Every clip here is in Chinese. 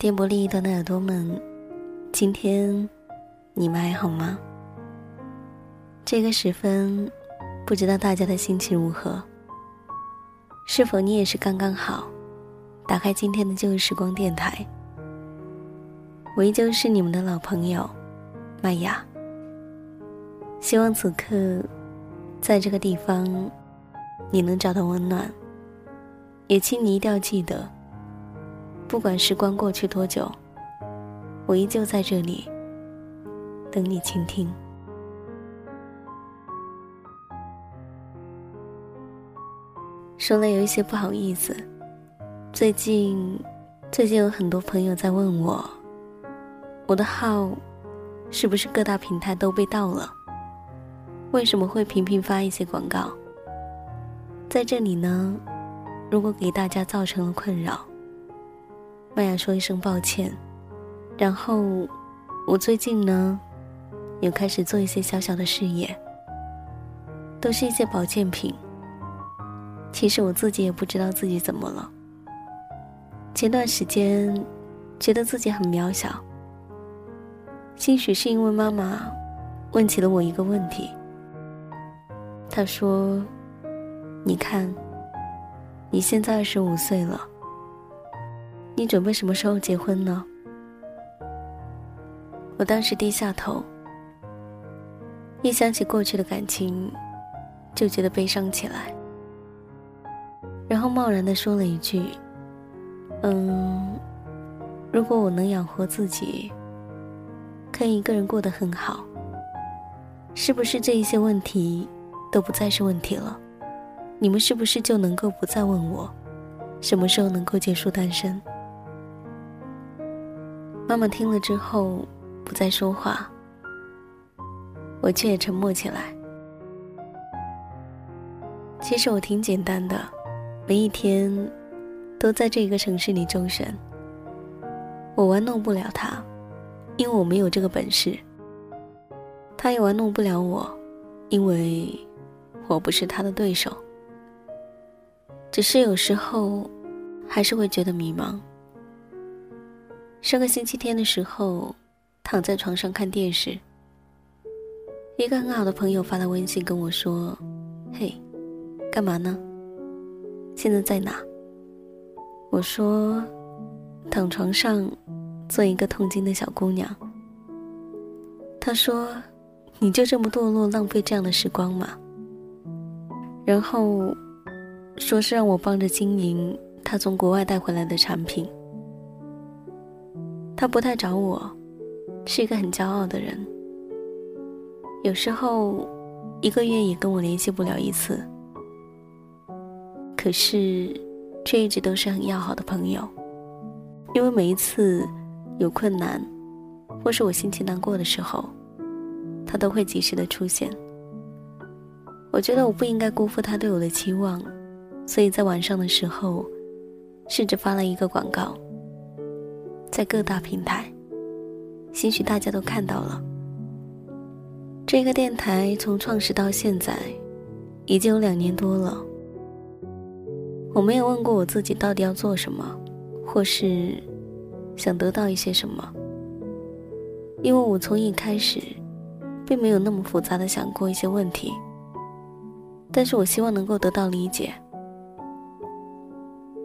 电波另一端的耳朵们，今天你们还好吗？这个时分，不知道大家的心情如何？是否你也是刚刚好？打开今天的旧时光电台，我依旧是你们的老朋友麦雅。希望此刻，在这个地方，你能找到温暖。也请你一定要记得。不管时光过去多久，我依旧在这里等你倾听。说了有一些不好意思，最近最近有很多朋友在问我，我的号是不是各大平台都被盗了？为什么会频频发一些广告？在这里呢，如果给大家造成了困扰。麦雅说一声抱歉，然后我最近呢，有开始做一些小小的事业，都是一些保健品。其实我自己也不知道自己怎么了。前段时间觉得自己很渺小，兴许是因为妈妈问起了我一个问题。她说：“你看，你现在二十五岁了。”你准备什么时候结婚呢？我当时低下头，一想起过去的感情，就觉得悲伤起来，然后贸然的说了一句：“嗯，如果我能养活自己，可以一个人过得很好，是不是这一些问题都不再是问题了？你们是不是就能够不再问我，什么时候能够结束单身？”妈妈听了之后，不再说话，我却也沉默起来。其实我挺简单的，每一天都在这个城市里周旋。我玩弄不了他，因为我没有这个本事；他也玩弄不了我，因为我不是他的对手。只是有时候，还是会觉得迷茫。上个星期天的时候，躺在床上看电视，一个很好的朋友发来微信跟我说：“嘿，干嘛呢？现在在哪？”我说：“躺床上，做一个痛经的小姑娘。”他说：“你就这么堕落，浪费这样的时光吗？”然后，说是让我帮着经营他从国外带回来的产品。他不太找我，是一个很骄傲的人。有时候，一个月也跟我联系不了一次。可是，却一直都是很要好的朋友。因为每一次有困难，或是我心情难过的时候，他都会及时的出现。我觉得我不应该辜负他对我的期望，所以在晚上的时候，试着发了一个广告。在各大平台，兴许大家都看到了。这个电台从创始到现在，已经有两年多了。我没有问过我自己到底要做什么，或是想得到一些什么，因为我从一开始，并没有那么复杂的想过一些问题。但是我希望能够得到理解。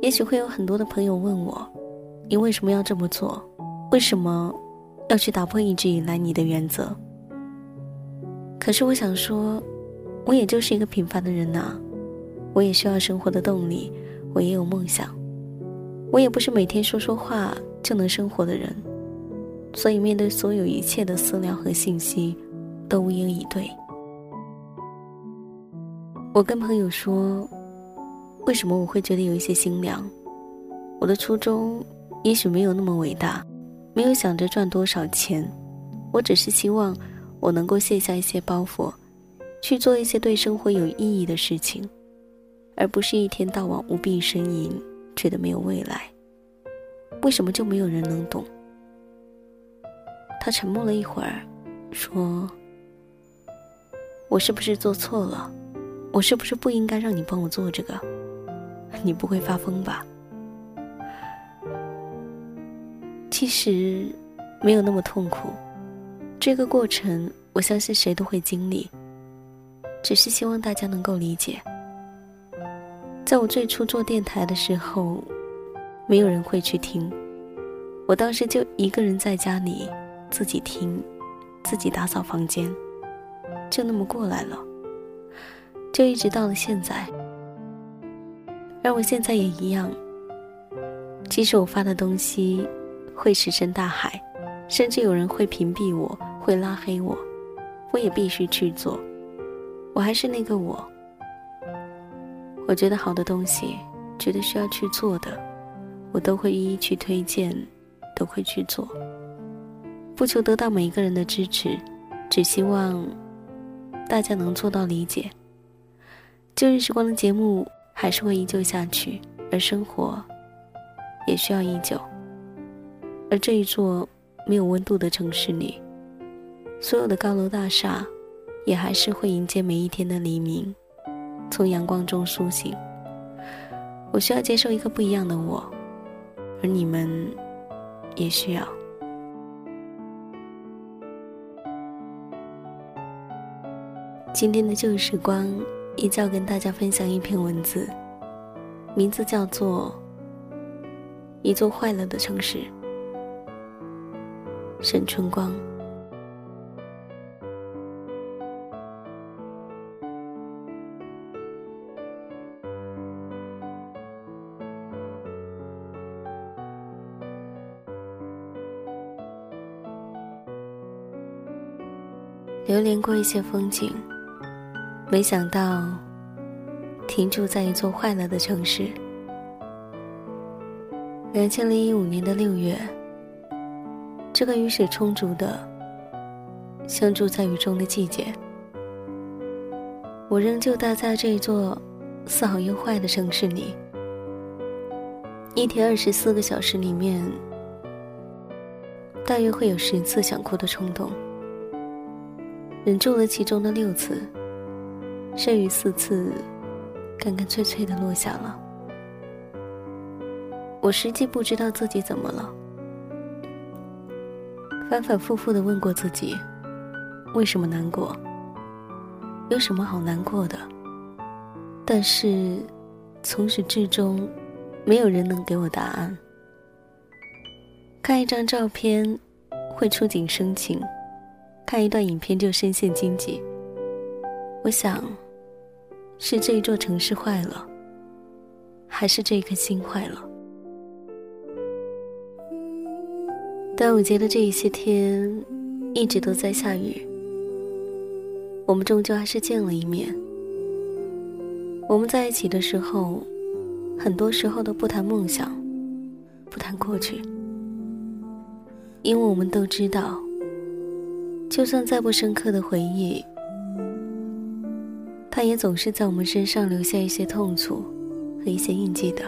也许会有很多的朋友问我。你为什么要这么做？为什么要去打破一直以来你的原则？可是我想说，我也就是一个平凡的人呐，我也需要生活的动力，我也有梦想，我也不是每天说说话就能生活的人，所以面对所有一切的私聊和信息，都无言以对。我跟朋友说，为什么我会觉得有一些心凉？我的初衷。也许没有那么伟大，没有想着赚多少钱，我只是希望我能够卸下一些包袱，去做一些对生活有意义的事情，而不是一天到晚无病呻吟，觉得没有未来。为什么就没有人能懂？他沉默了一会儿，说：“我是不是做错了？我是不是不应该让你帮我做这个？你不会发疯吧？”其实没有那么痛苦。这个过程，我相信谁都会经历，只是希望大家能够理解。在我最初做电台的时候，没有人会去听，我当时就一个人在家里自己听，自己打扫房间，就那么过来了，就一直到了现在。而我现在也一样，即使我发的东西会石沉大海，甚至有人会屏蔽我。会拉黑我，我也必须去做。我还是那个我。我觉得好的东西，觉得需要去做的，我都会一一去推荐，都会去做。不求得到每一个人的支持，只希望大家能做到理解。旧日时光的节目还是会依旧下去，而生活也需要依旧。而这一座没有温度的城市里。所有的高楼大厦，也还是会迎接每一天的黎明，从阳光中苏醒。我需要接受一个不一样的我，而你们也需要。今天的旧时光，依旧跟大家分享一篇文字，名字叫做《一座坏了的城市》，沈春光。流连过一些风景，没想到停驻在一座坏了的城市。两千零一五年的六月，这个雨水充足的像住在雨中的季节，我仍旧待在这座似好又坏的城市里。一天二十四个小时里面，大约会有十次想哭的冲动。忍住了其中的六次，剩余四次，干干脆脆的落下了。我实际不知道自己怎么了，反反复复的问过自己，为什么难过？有什么好难过的？但是，从始至终，没有人能给我答案。看一张照片，会触景生情。看一段影片就深陷荆棘。我想，是这一座城市坏了，还是这颗心坏了？端午节的这一些天，一直都在下雨。我们终究还是见了一面。我们在一起的时候，很多时候都不谈梦想，不谈过去，因为我们都知道。就算再不深刻的回忆，它也总是在我们身上留下一些痛楚和一些印记的，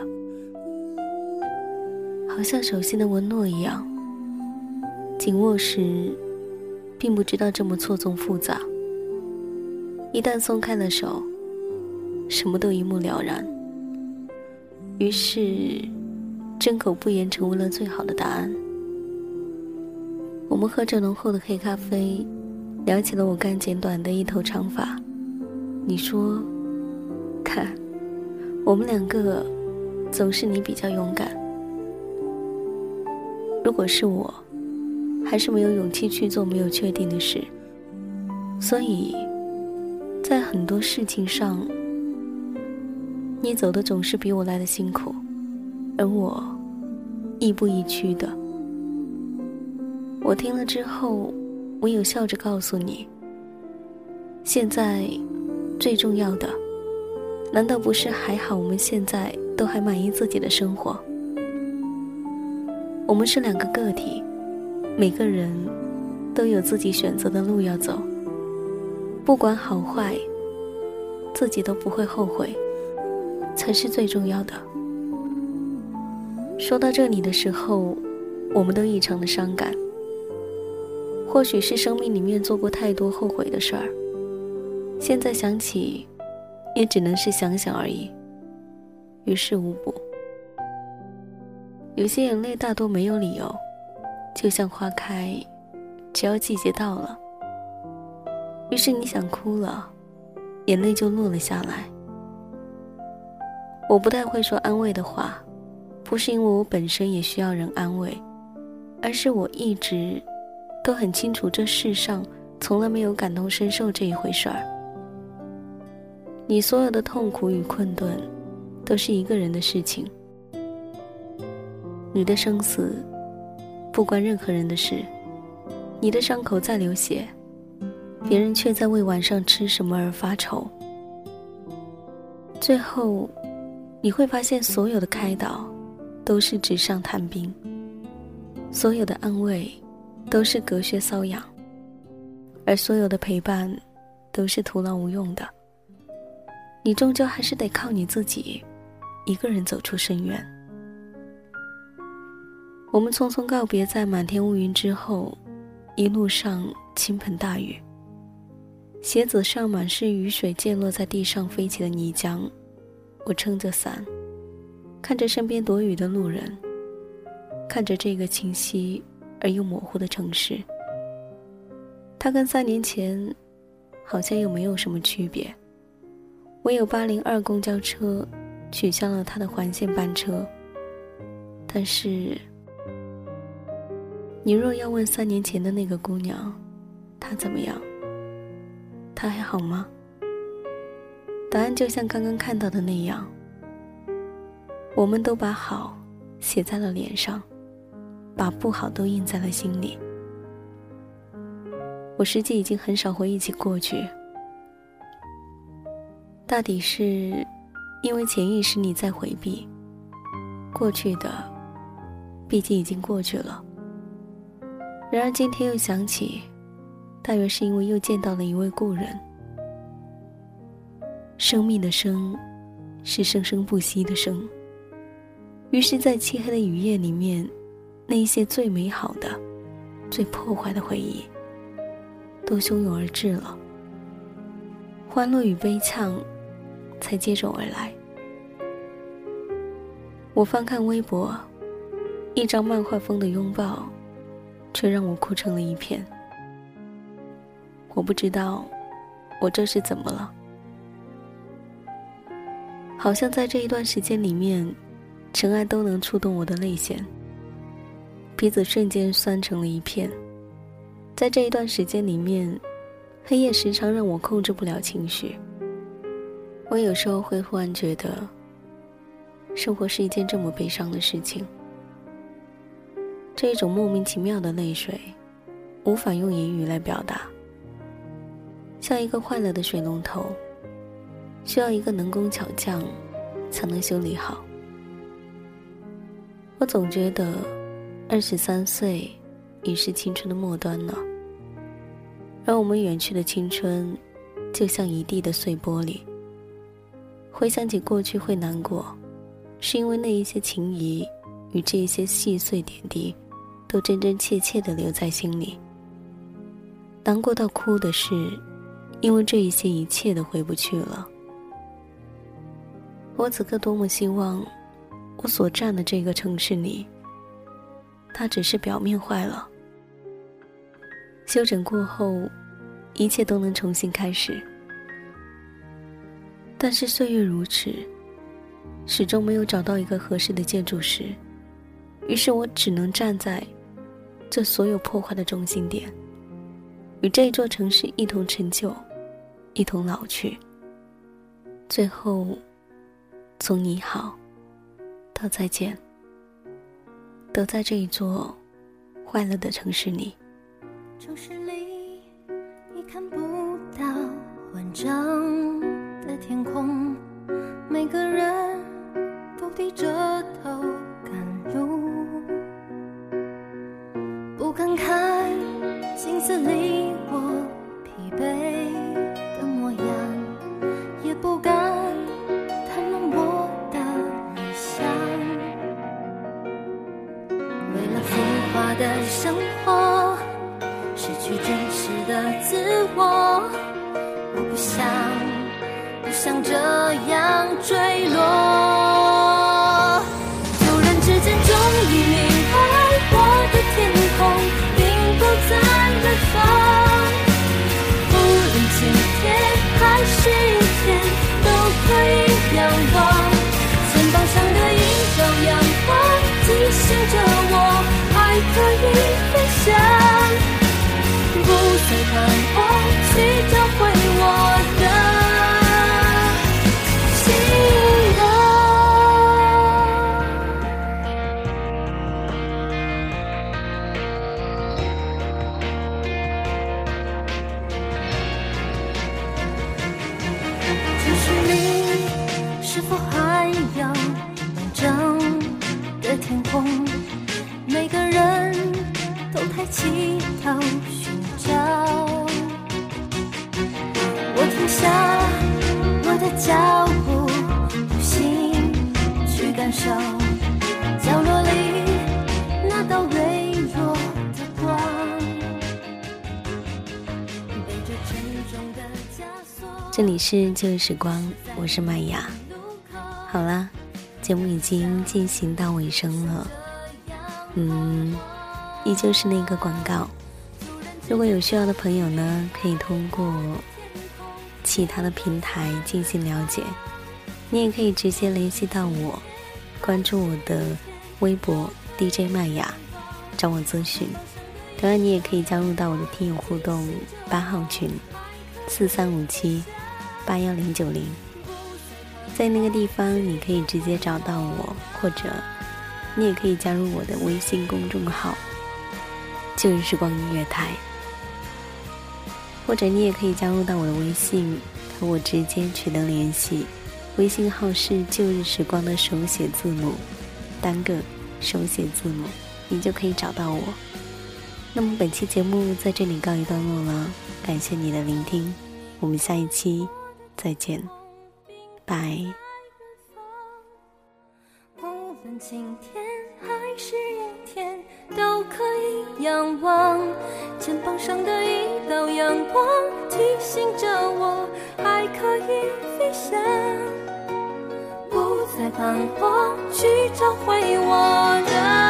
好像手心的纹络一样。紧握时，并不知道这么错综复杂；一旦松开了手，什么都一目了然。于是，真口不言成为了最好的答案。我们喝着浓厚的黑咖啡，聊起了我刚剪短的一头长发。你说：“看，我们两个，总是你比较勇敢。如果是我，还是没有勇气去做没有确定的事。所以，在很多事情上，你走的总是比我来的辛苦，而我，亦步亦趋的。”我听了之后，我有笑着告诉你：现在最重要的，难道不是还好？我们现在都还满意自己的生活。我们是两个个体，每个人都有自己选择的路要走。不管好坏，自己都不会后悔，才是最重要的。说到这里的时候，我们都异常的伤感。或许是生命里面做过太多后悔的事儿，现在想起，也只能是想想而已，于事无补。有些眼泪大多没有理由，就像花开，只要季节到了，于是你想哭了，眼泪就落了下来。我不太会说安慰的话，不是因为我本身也需要人安慰，而是我一直都很清楚，这世上从来没有感同身受这一回事儿。你所有的痛苦与困顿，都是一个人的事情。你的生死，不关任何人的事。你的伤口在流血，别人却在为晚上吃什么而发愁。最后，你会发现，所有的开导，都是纸上谈兵；所有的安慰，都是隔靴搔痒；而所有的陪伴，都是徒劳无用的。你终究还是得靠你自己，一个人走出深渊。我们匆匆告别，在满天乌云之后，一路上倾盆大雨。鞋子上满是雨水溅落在地上飞起的泥浆。我撑着伞，看着身边躲雨的路人，看着这个清晰而又模糊的城市。它跟三年前好像又没有什么区别，唯有八零二公交车取消了它的环线班车。但是。你若要问三年前的那个姑娘，她怎么样？她还好吗？答案就像刚刚看到的那样。我们都把好写在了脸上，把不好都印在了心里。我实际已经很少回忆起过去，大抵是因为潜意识你在回避。过去的，毕竟已经过去了。然而今天又想起，大约是因为又见到了一位故人。生命的生，是生生不息的生。于是，在漆黑的雨夜里面，那一些最美好的、最破坏的回忆，都汹涌而至了。欢乐与悲怆，才接踵而来。我翻看微博，一张漫画风的拥抱。却让我哭成了一片。我不知道，我这是怎么了？好像在这一段时间里面，尘埃都能触动我的泪腺，鼻子瞬间酸成了一片。在这一段时间里面，黑夜时常让我控制不了情绪。我有时候会忽然觉得，生活是一件这么悲伤的事情。这一种莫名其妙的泪水，无法用言语来表达。像一个坏了的水龙头，需要一个能工巧匠才能修理好。我总觉得，二十三岁已是青春的末端了。而我们远去的青春，就像一地的碎玻璃。回想起过去会难过，是因为那一些情谊与这一些细碎点滴。都真真切切的留在心里。难过到哭的是，因为这一些一切都回不去了。我此刻多么希望，我所站的这个城市里，它只是表面坏了，修整过后，一切都能重新开始。但是岁月如此，始终没有找到一个合适的建筑师，于是我只能站在。这所有破坏的中心点，与这座城市一同陈旧，一同老去。最后，从你好到再见，都在这一座坏了的城市里。城市里，你看不到完整的天空，每个人都低着头赶路。你我疲惫的模样，也不敢谈论我的理想。为了浮华的生活，失去真实的自我，我不想，不想这样可以飞翔，不再彷手角落里那道微弱的光这里是旧时光，我是麦雅。好啦，节目已经进行到尾声了。嗯，依旧是那个广告。如果有需要的朋友呢，可以通过其他的平台进行了解。你也可以直接联系到我，关注我的微博 DJ 麦雅，找我咨询。当然，你也可以加入到我的听友互动八号群四三五七。八幺零九零，在那个地方你可以直接找到我，或者你也可以加入我的微信公众号“旧日时光音乐台”，或者你也可以加入到我的微信和我直接取得联系。微信号是“旧日时光”的手写字母，单个手写字母，你就可以找到我。那么本期节目在这里告一段落了，感谢你的聆听，我们下一期。再见，拜。晴天还是阴天，都可以仰望。肩膀上的一道阳光，提醒着我还可以飞翔，再磅礴去找回我的